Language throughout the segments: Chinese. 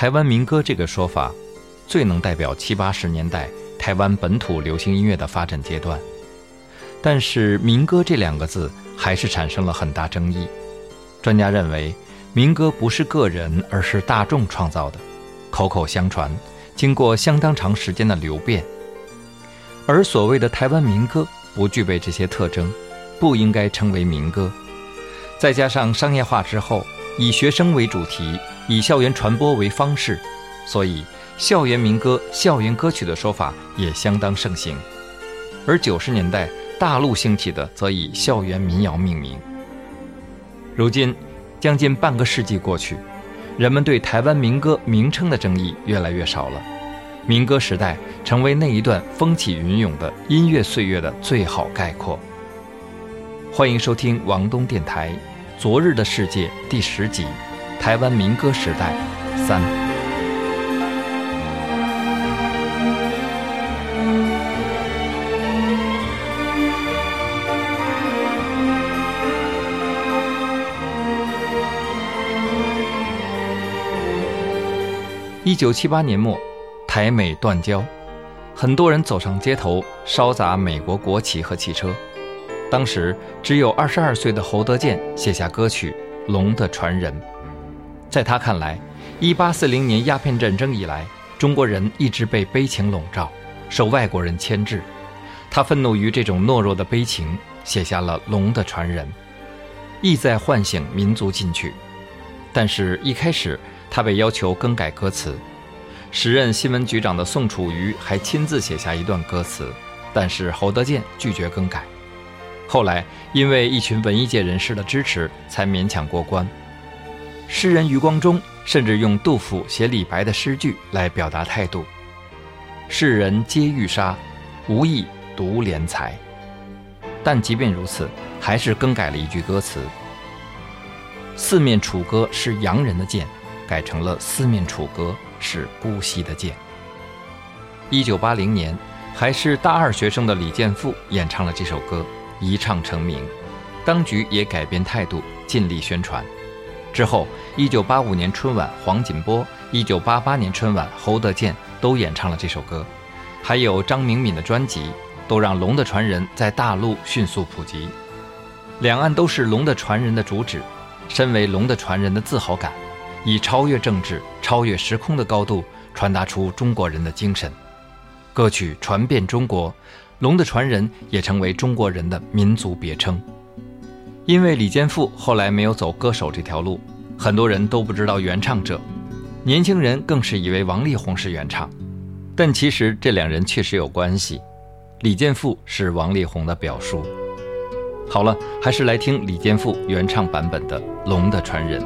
台湾民歌这个说法，最能代表七八十年代台湾本土流行音乐的发展阶段。但是“民歌”这两个字还是产生了很大争议。专家认为，民歌不是个人，而是大众创造的，口口相传，经过相当长时间的流变。而所谓的台湾民歌不具备这些特征，不应该称为民歌。再加上商业化之后，以学生为主题，以校园传播为方式，所以校园民歌、校园歌曲的说法也相当盛行。而九十年代大陆兴起的，则以校园民谣命名。如今，将近半个世纪过去，人们对台湾民歌名称的争议越来越少了。民歌时代成为那一段风起云涌的音乐岁月的最好概括。欢迎收听王东电台《昨日的世界》第十集《台湾民歌时代三》。一九七八年末，台美断交，很多人走上街头，烧砸美国国旗和汽车。当时只有二十二岁的侯德健写下歌曲《龙的传人》。在他看来，一八四零年鸦片战争以来，中国人一直被悲情笼罩，受外国人牵制。他愤怒于这种懦弱的悲情，写下了《龙的传人》，意在唤醒民族进取。但是，一开始。他被要求更改歌词，时任新闻局长的宋楚瑜还亲自写下一段歌词，但是侯德健拒绝更改。后来因为一群文艺界人士的支持，才勉强过关。诗人余光中甚至用杜甫写李白的诗句来表达态度：“世人皆欲杀，无意独怜才。”但即便如此，还是更改了一句歌词：“四面楚歌是洋人的剑。”改成了四面楚歌是姑息的剑。一九八零年，还是大二学生的李健富演唱了这首歌，一唱成名。当局也改变态度，尽力宣传。之后，一九八五年春晚黄锦波，一九八八年春晚侯德健都演唱了这首歌，还有张明敏的专辑，都让《龙的传人》在大陆迅速普及。两岸都是《龙的传人》的主旨，身为《龙的传人》的自豪感。以超越政治、超越时空的高度传达出中国人的精神，歌曲传遍中国，《龙的传人》也成为中国人的民族别称。因为李健富后来没有走歌手这条路，很多人都不知道原唱者，年轻人更是以为王力宏是原唱，但其实这两人确实有关系。李健富是王力宏的表叔。好了，还是来听李健富原唱版本的《龙的传人》。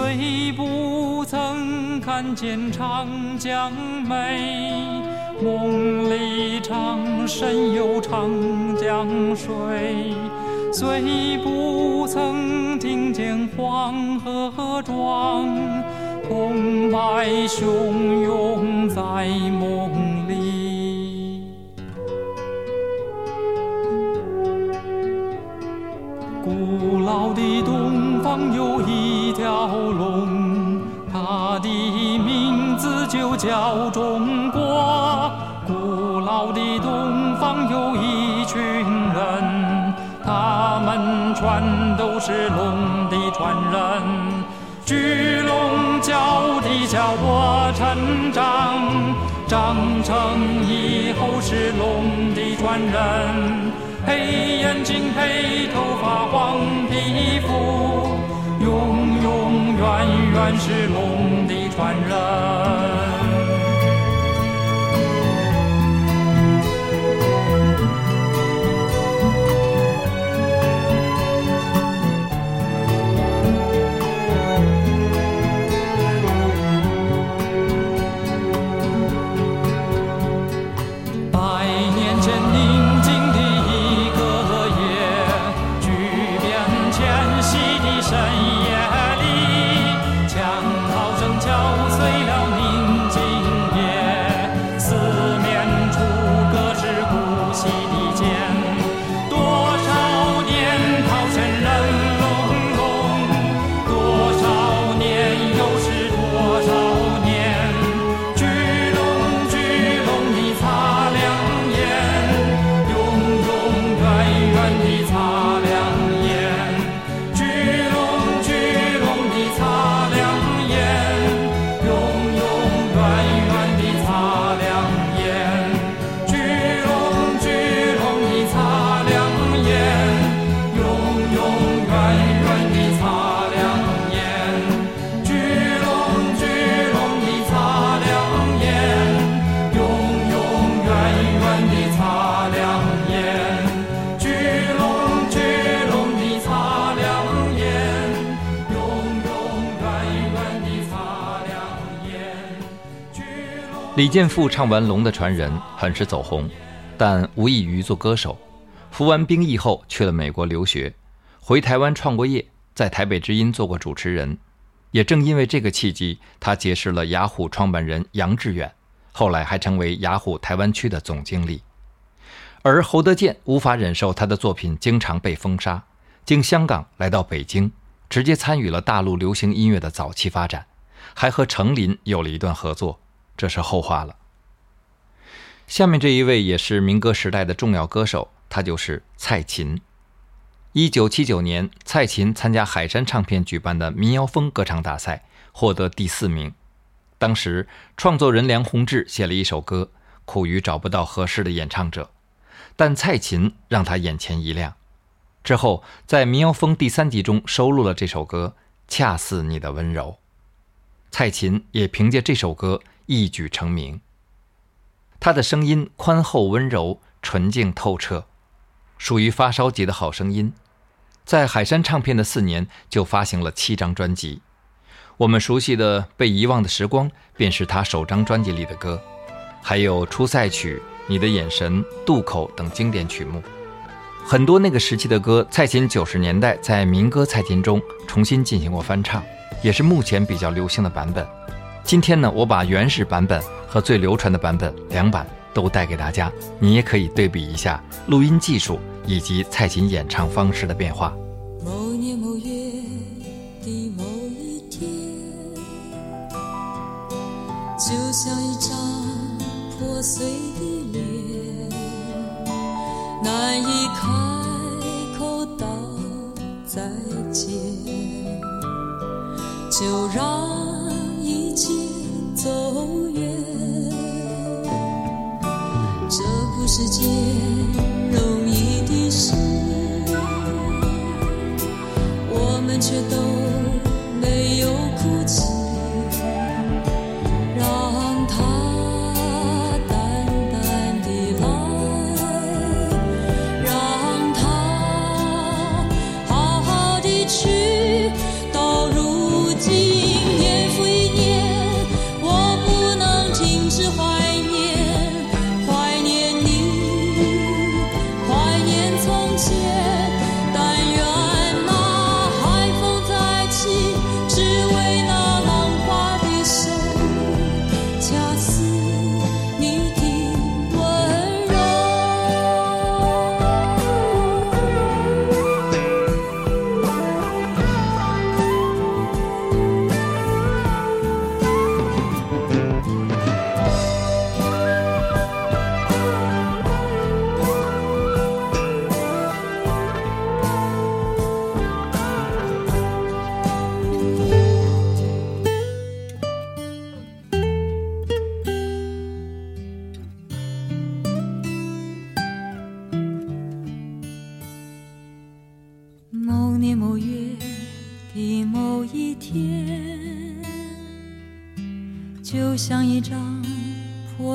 虽不曾看见长江美。梦里常神游长江水，虽不曾听见黄河壮，澎湃汹涌在梦里。古老的东方有一条龙，它的名字就叫中国。古老的东方有一群人，他们全都是龙的传人。巨龙叫地叫我成长，长成以后是龙的传人。黑眼睛黑头发黄皮肤，永永远远是龙的传人。李健复唱完《龙的传人》很是走红，但无异于做歌手。服完兵役后去了美国留学，回台湾创过业，在台北之音做过主持人。也正因为这个契机，他结识了雅虎创办人杨致远，后来还成为雅虎台湾区的总经理。而侯德健无法忍受他的作品经常被封杀，经香港来到北京，直接参与了大陆流行音乐的早期发展，还和程琳有了一段合作。这是后话了。下面这一位也是民歌时代的重要歌手，他就是蔡琴。一九七九年，蔡琴参加海山唱片举办的民谣风歌唱大赛，获得第四名。当时，创作人梁鸿志写了一首歌，苦于找不到合适的演唱者，但蔡琴让他眼前一亮。之后，在民谣风第三集中收录了这首歌《恰似你的温柔》。蔡琴也凭借这首歌。一举成名。他的声音宽厚温柔、纯净透彻，属于发烧级的好声音。在海山唱片的四年，就发行了七张专辑。我们熟悉的《被遗忘的时光》便是他首张专辑里的歌，还有《出塞曲》《你的眼神》《渡口》等经典曲目。很多那个时期的歌，蔡琴九十年代在民歌蔡琴中重新进行过翻唱，也是目前比较流行的版本。今天呢，我把原始版本和最流传的版本两版都带给大家，你也可以对比一下录音技术以及蔡琴演唱方式的变化。某年某月的某一天，就像一张破碎的脸，难以开口道再见，就让。一切走远，这不是件容易的事，我们却都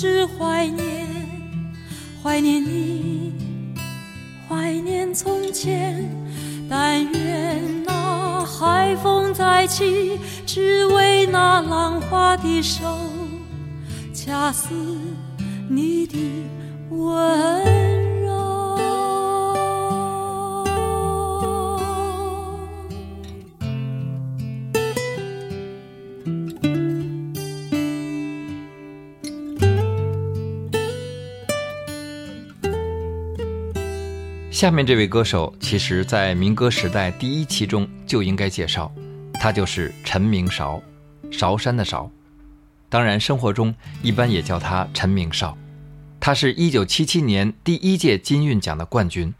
只怀念，怀念你，怀念从前。但愿那海风再起，只为那浪花的手，恰似你的下面这位歌手，其实在民歌时代第一期中就应该介绍，他就是陈明韶，韶山的韶。当然，生活中一般也叫他陈明韶。他是一九七七年第一届金韵奖的冠军，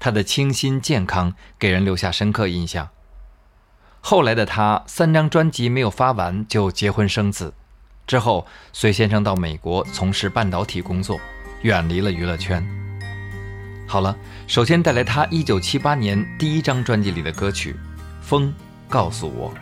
他的清新健康给人留下深刻印象。后来的他三张专辑没有发完就结婚生子，之后随先生到美国从事半导体工作，远离了娱乐圈。好了，首先带来他一九七八年第一张专辑里的歌曲《风告诉我》。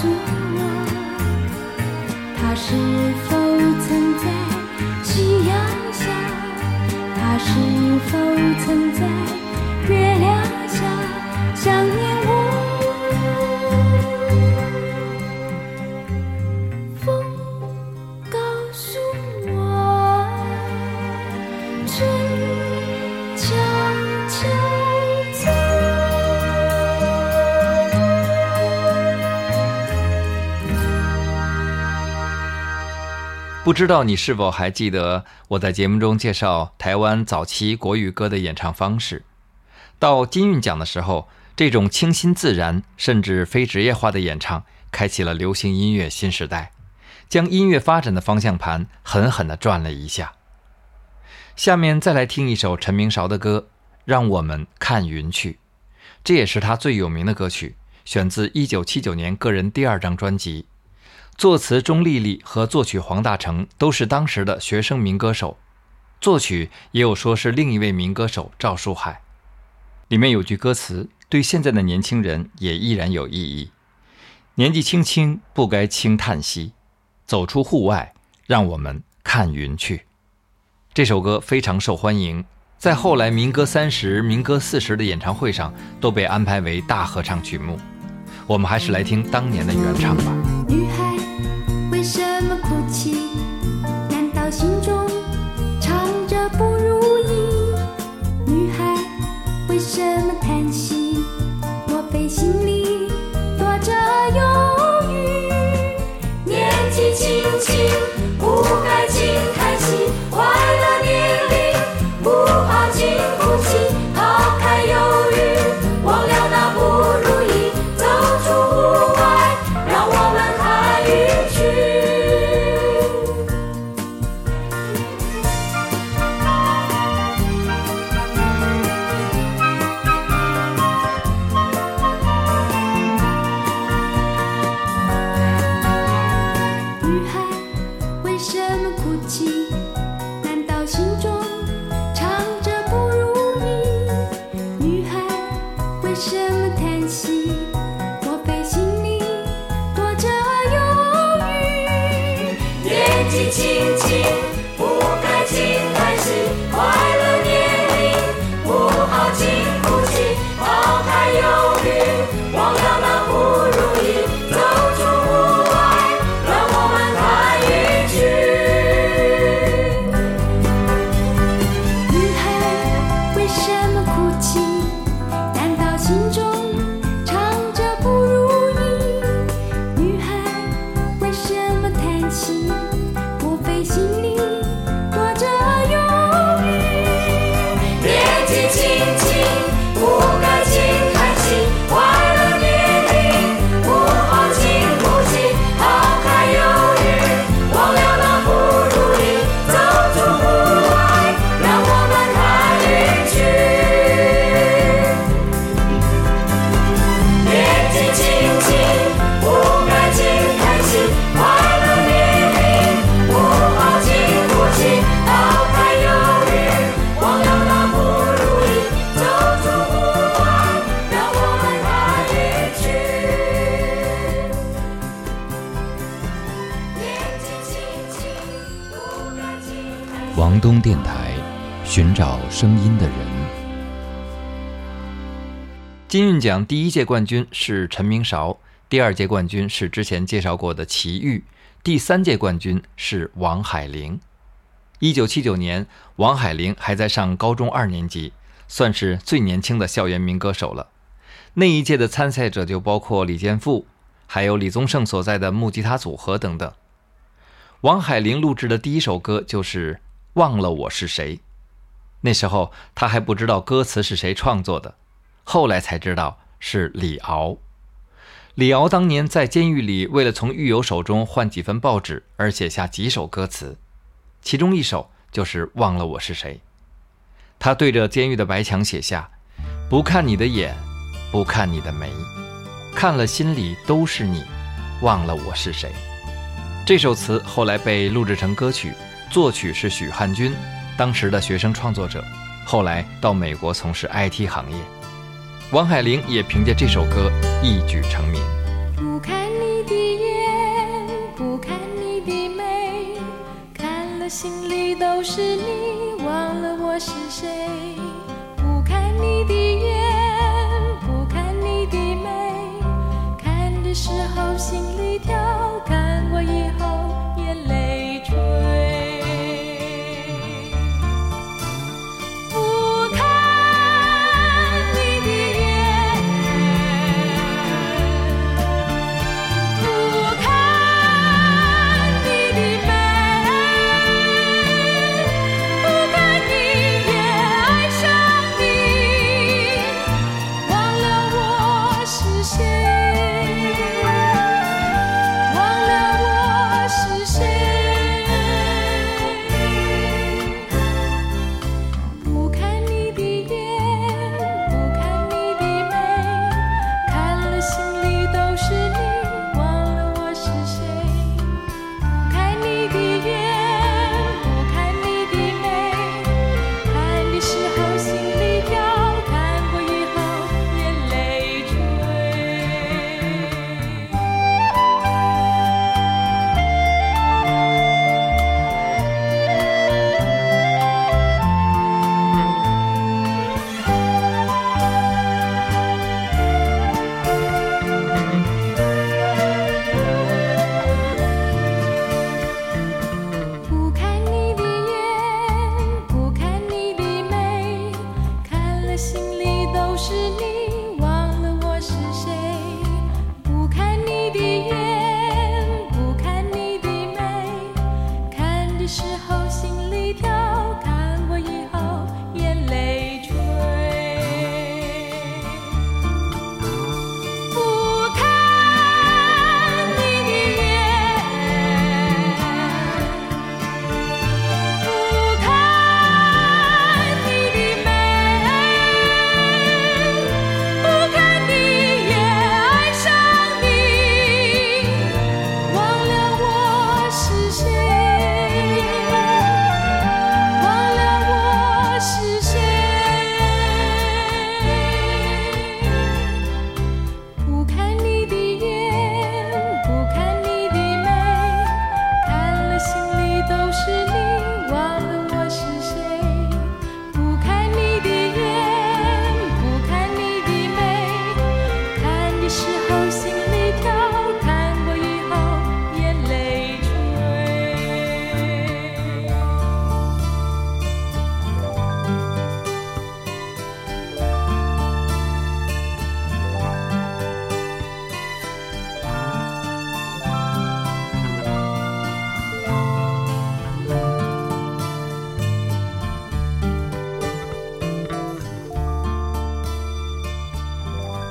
诉我，它是否曾在夕阳下？他是否曾在月亮下想念不知道你是否还记得我在节目中介绍台湾早期国语歌的演唱方式？到金韵奖的时候，这种清新自然甚至非职业化的演唱，开启了流行音乐新时代，将音乐发展的方向盘狠狠地转了一下。下面再来听一首陈明韶的歌《让我们看云去》，这也是他最有名的歌曲，选自1979年个人第二张专辑。作词钟丽丽和作曲黄大成都是当时的学生民歌手，作曲也有说是另一位民歌手赵树海。里面有句歌词，对现在的年轻人也依然有意义：年纪轻轻不该轻叹息，走出户外，让我们看云去。这首歌非常受欢迎，在后来民歌三十、民歌四十的演唱会上都被安排为大合唱曲目。我们还是来听当年的原唱吧。心中声音的人。金韵奖第一届冠军是陈明韶，第二届冠军是之前介绍过的齐豫，第三届冠军是王海玲。一九七九年，王海玲还在上高中二年级，算是最年轻的校园民歌手了。那一届的参赛者就包括李健富，还有李宗盛所在的木吉他组合等等。王海玲录制的第一首歌就是。忘了我是谁，那时候他还不知道歌词是谁创作的，后来才知道是李敖。李敖当年在监狱里，为了从狱友手中换几份报纸，而写下几首歌词，其中一首就是《忘了我是谁》。他对着监狱的白墙写下：“不看你的眼，不看你的眉，看了心里都是你，忘了我是谁。”这首词后来被录制成歌曲。作曲是许汉军，当时的学生创作者，后来到美国从事 IT 行业。王海玲也凭借这首歌一举成名。不看你的眼，不看你的眉，看了心里都是你，忘了我是谁。不看你的眼，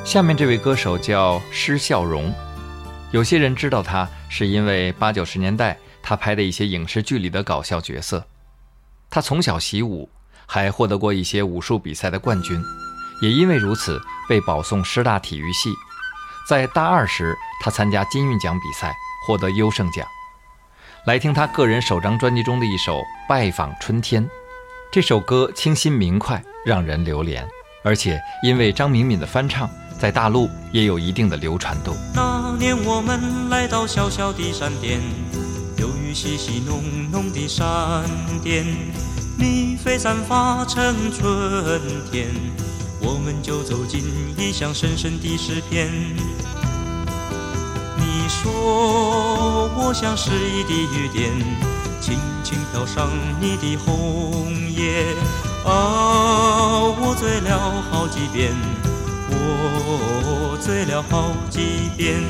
下面这位歌手叫施孝荣，有些人知道他是因为八九十年代他拍的一些影视剧里的搞笑角色。他从小习武，还获得过一些武术比赛的冠军，也因为如此被保送师大体育系。在大二时，他参加金韵奖比赛，获得优胜奖。来听他个人首张专辑中的一首《拜访春天》，这首歌清新明快，让人流连，而且因为张敏敏的翻唱。在大陆也有一定的流传度。那年我们来到小小的山巅，有雨细细浓浓的山巅，你飞散发成春天，我们就走进异乡深深的诗篇。你说我像诗意的雨点，轻轻飘上你的红叶，啊，我醉了好几遍。我醉了好几遍。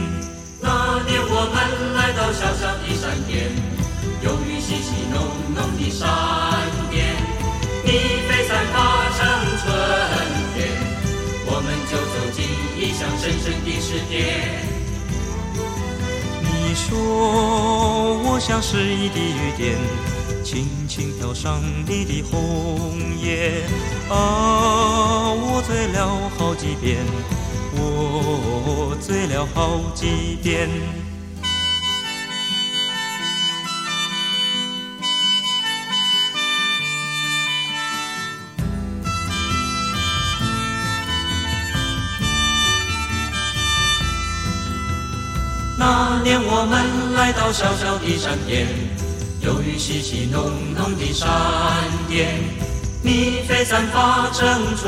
那年我们来到小小的山巅，有雨淅淅浓浓的山巅，你飞散发成春天，我们就走进异乡深深的诗篇。你说我像诗意的雨点，轻轻飘上你的红叶，啊，我醉了好几遍，我醉了好几遍。那年我们来到小小的山巅，有雨淅淅浓浓的闪电，你飞散发成春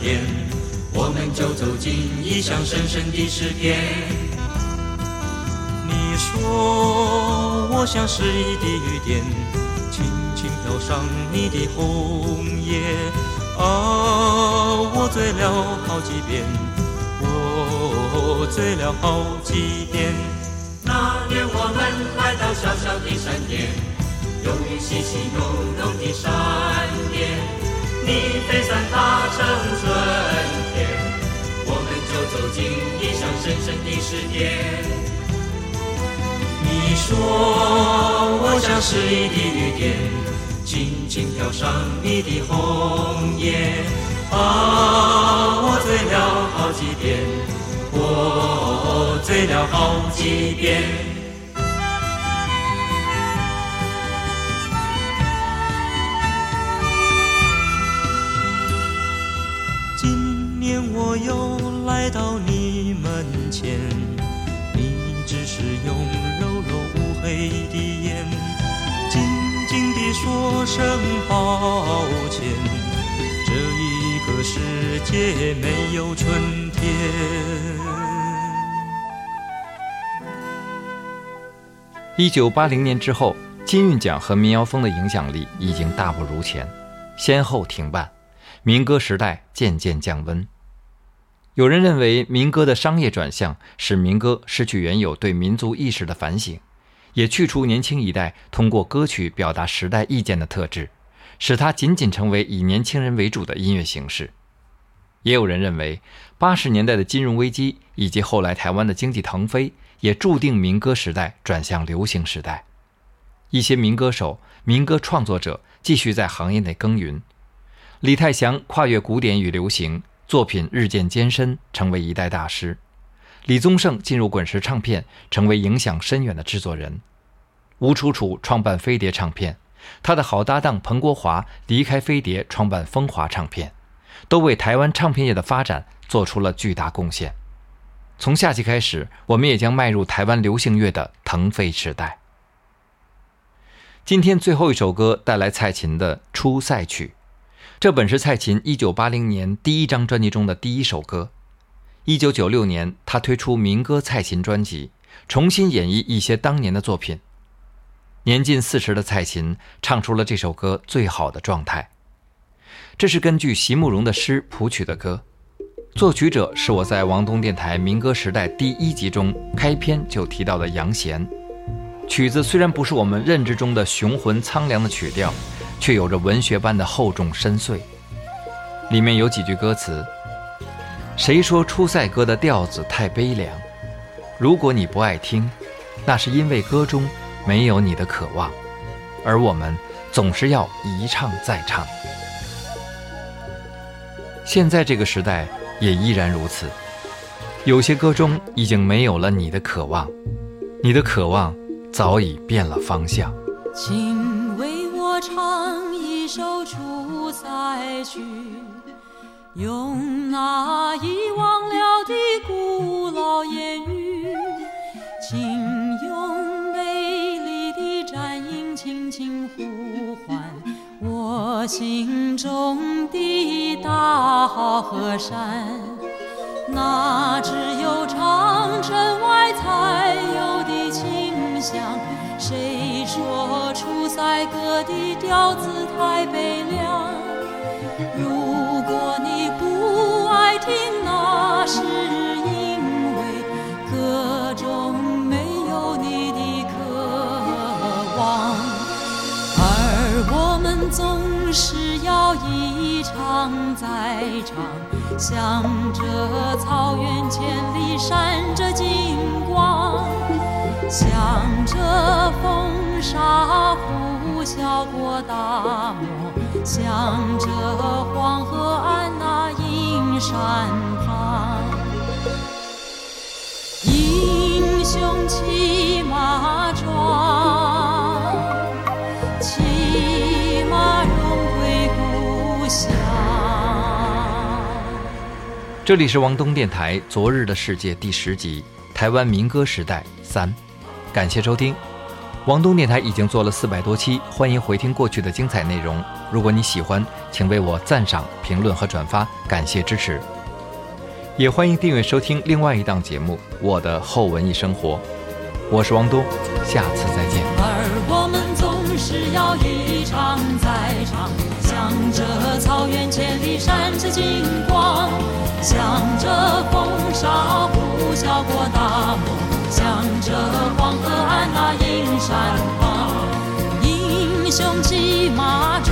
天，我们就走进异乡深深的诗篇。你说我像诗意的雨点，轻轻飘上你的红叶，啊，我醉了好几遍。我醉了好几遍。那年我们来到小小的山巅，有雨淅淅浓浓的闪电，你飞散发成春天，我们就走进异乡深深的诗篇。你说我像诗意的雨点，轻轻飘上你的红叶，啊，我醉了好几遍。我醉了好几遍。说声抱歉，这一个世界没有春天。一九八零年之后，金韵奖和民谣风的影响力已经大不如前，先后停办，民歌时代渐渐降温。有人认为，民歌的商业转向使民歌失去原有对民族意识的反省，也去除年轻一代通过歌曲表达时代意见的特质，使它仅仅成为以年轻人为主的音乐形式。也有人认为，八十年代的金融危机以及后来台湾的经济腾飞。也注定民歌时代转向流行时代，一些民歌手、民歌创作者继续在行业内耕耘。李泰祥跨越古典与流行，作品日渐艰深，成为一代大师。李宗盛进入滚石唱片，成为影响深远的制作人。吴楚楚创办飞碟唱片，他的好搭档彭国华离开飞碟，创办风华唱片，都为台湾唱片业的发展做出了巨大贡献。从下期开始，我们也将迈入台湾流行乐的腾飞时代。今天最后一首歌带来蔡琴的《出塞曲》，这本是蔡琴1980年第一张专辑中的第一首歌。1996年，他推出民歌蔡琴专辑，重新演绎一些当年的作品。年近四十的蔡琴唱出了这首歌最好的状态。这是根据席慕容的诗谱曲的歌。作曲者是我在王东电台民歌时代第一集中开篇就提到的杨贤。曲子虽然不是我们认知中的雄浑苍凉的曲调，却有着文学般的厚重深邃。里面有几句歌词：“谁说出塞歌的调子太悲凉？如果你不爱听，那是因为歌中没有你的渴望，而我们总是要一唱再唱。现在这个时代也依然如此，有些歌中已经没有了你的渴望，你的渴望早已变了方向。请为我唱一首出塞曲，用那遗忘了的古老言语，请用美丽的战音轻轻呼唤我心中的大好河山。那只有长城外才有的清香。谁说出塞歌的调子太悲凉？总是要一唱再唱，向着草原千里闪着金光。向着风沙呼啸过大漠，向着黄河岸那阴山这里是王东电台《昨日的世界》第十集《台湾民歌时代三》。感谢收听，王东电台已经做了四百多期，欢迎回听过去的精彩内容。如果你喜欢，请为我赞赏、评论和转发，感谢支持。也欢迎订阅收听另外一档节目《我的后文艺生活》。我是王东，下次再见。只要一场再唱，向着草原千里闪着金光，向着风沙呼啸过大漠，向着黄河岸那映山光，英雄骑马。